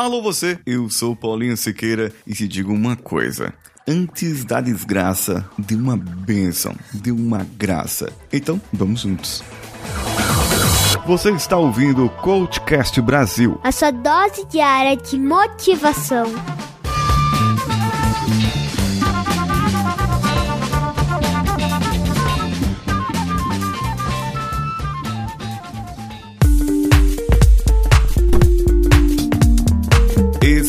Alô você, eu sou Paulinho Siqueira e te digo uma coisa. Antes da desgraça, de uma bênção, de uma graça. Então, vamos juntos. Você está ouvindo o Coachcast Brasil. A sua dose diária de motivação.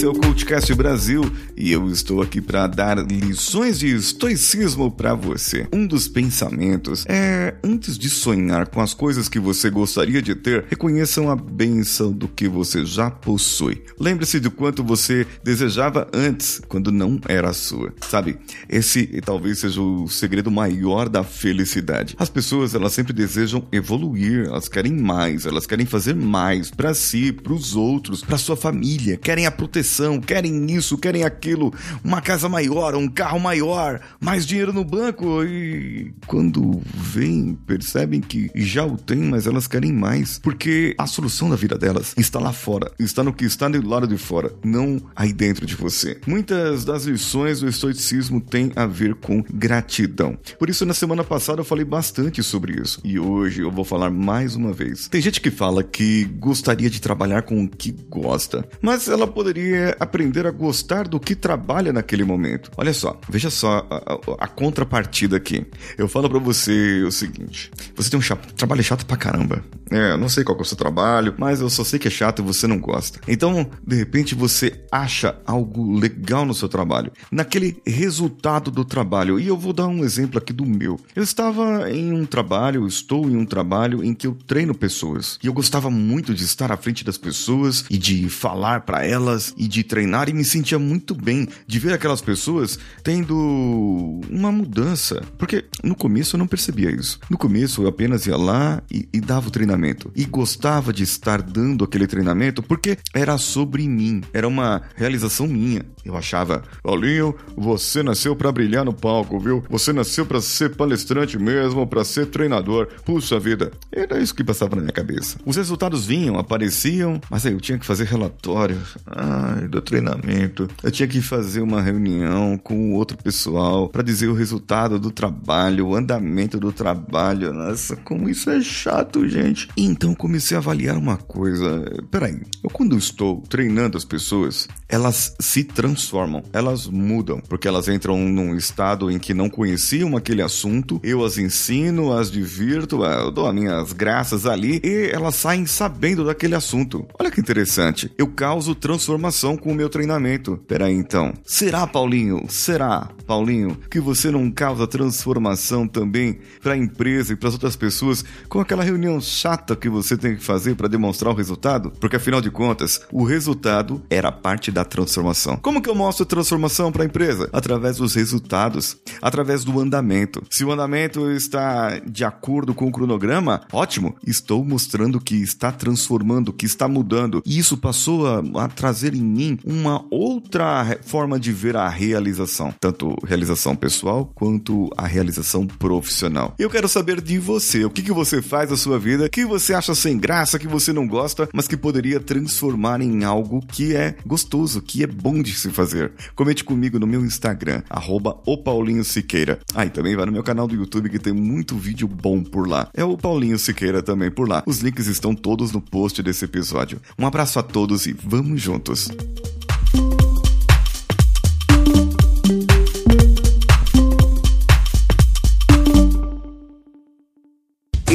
Esse é o Cultcast Brasil e eu estou aqui para dar lições de estoicismo para você. Um dos pensamentos é: antes de sonhar com as coisas que você gostaria de ter, reconheçam a benção do que você já possui. Lembre-se de quanto você desejava antes, quando não era sua. Sabe, esse talvez seja o segredo maior da felicidade. As pessoas, elas sempre desejam evoluir, elas querem mais, elas querem fazer mais para si, para os outros, para sua família, querem a proteção querem isso, querem aquilo, uma casa maior, um carro maior, mais dinheiro no banco e quando vêm, percebem que já o têm, mas elas querem mais, porque a solução da vida delas está lá fora, está no que está do lado de fora, não aí dentro de você. Muitas das lições do estoicismo têm a ver com gratidão. Por isso, na semana passada eu falei bastante sobre isso e hoje eu vou falar mais uma vez. Tem gente que fala que gostaria de trabalhar com o que gosta, mas ela poderia aprender a gostar do que trabalha naquele momento. Olha só, veja só a, a, a contrapartida aqui. Eu falo para você o seguinte: você tem um chato, trabalho chato pra caramba. É, não sei qual é o seu trabalho, mas eu só sei que é chato e você não gosta. Então, de repente, você acha algo legal no seu trabalho, naquele resultado do trabalho. E eu vou dar um exemplo aqui do meu. Eu estava em um trabalho, estou em um trabalho em que eu treino pessoas. E eu gostava muito de estar à frente das pessoas e de falar para elas e de treinar e me sentia muito bem de ver aquelas pessoas tendo uma mudança. Porque no começo eu não percebia isso. No começo eu apenas ia lá e, e dava o treinamento. E gostava de estar dando aquele treinamento porque era sobre mim. Era uma realização minha. Eu achava, Paulinho, você nasceu para brilhar no palco, viu? Você nasceu para ser palestrante mesmo, para ser treinador. Puxa vida, era isso que passava na minha cabeça. Os resultados vinham, apareciam, mas aí eu tinha que fazer relatório. Ah, do treinamento. Eu tinha que fazer uma reunião com outro pessoal para dizer o resultado do trabalho, o andamento do trabalho. Nossa, como isso é chato, gente. Então comecei a avaliar uma coisa. Peraí, eu quando estou treinando as pessoas, elas se transformam, elas mudam, porque elas entram num estado em que não conheciam aquele assunto, eu as ensino, as divirto, eu dou as minhas graças ali e elas saem sabendo daquele assunto. Olha que interessante, eu causo transformação com o meu treinamento. Peraí então. Será, Paulinho? Será, Paulinho, que você não causa transformação também para a empresa e para as outras pessoas com aquela reunião chata que você tem que fazer para demonstrar o resultado? Porque afinal de contas, o resultado era parte da transformação. Como que eu mostro transformação para a empresa? Através dos resultados, através do andamento. Se o andamento está de acordo com o cronograma, ótimo, estou mostrando que está transformando, que está mudando. E isso passou a, a trazer em mim uma outra forma de ver a realização, tanto realização pessoal quanto a realização profissional. Eu quero saber de você, o que, que você faz na sua vida que você acha sem graça, que você não gosta, mas que poderia transformar em algo que é gostoso, que é bom de se fazer. Comente comigo no meu Instagram, arroba o Paulinho Siqueira. Ah, e também vai no meu canal do YouTube que tem muito vídeo bom por lá. É o Paulinho Siqueira também por lá. Os links estão todos no post desse episódio. Um abraço a todos e vamos juntos!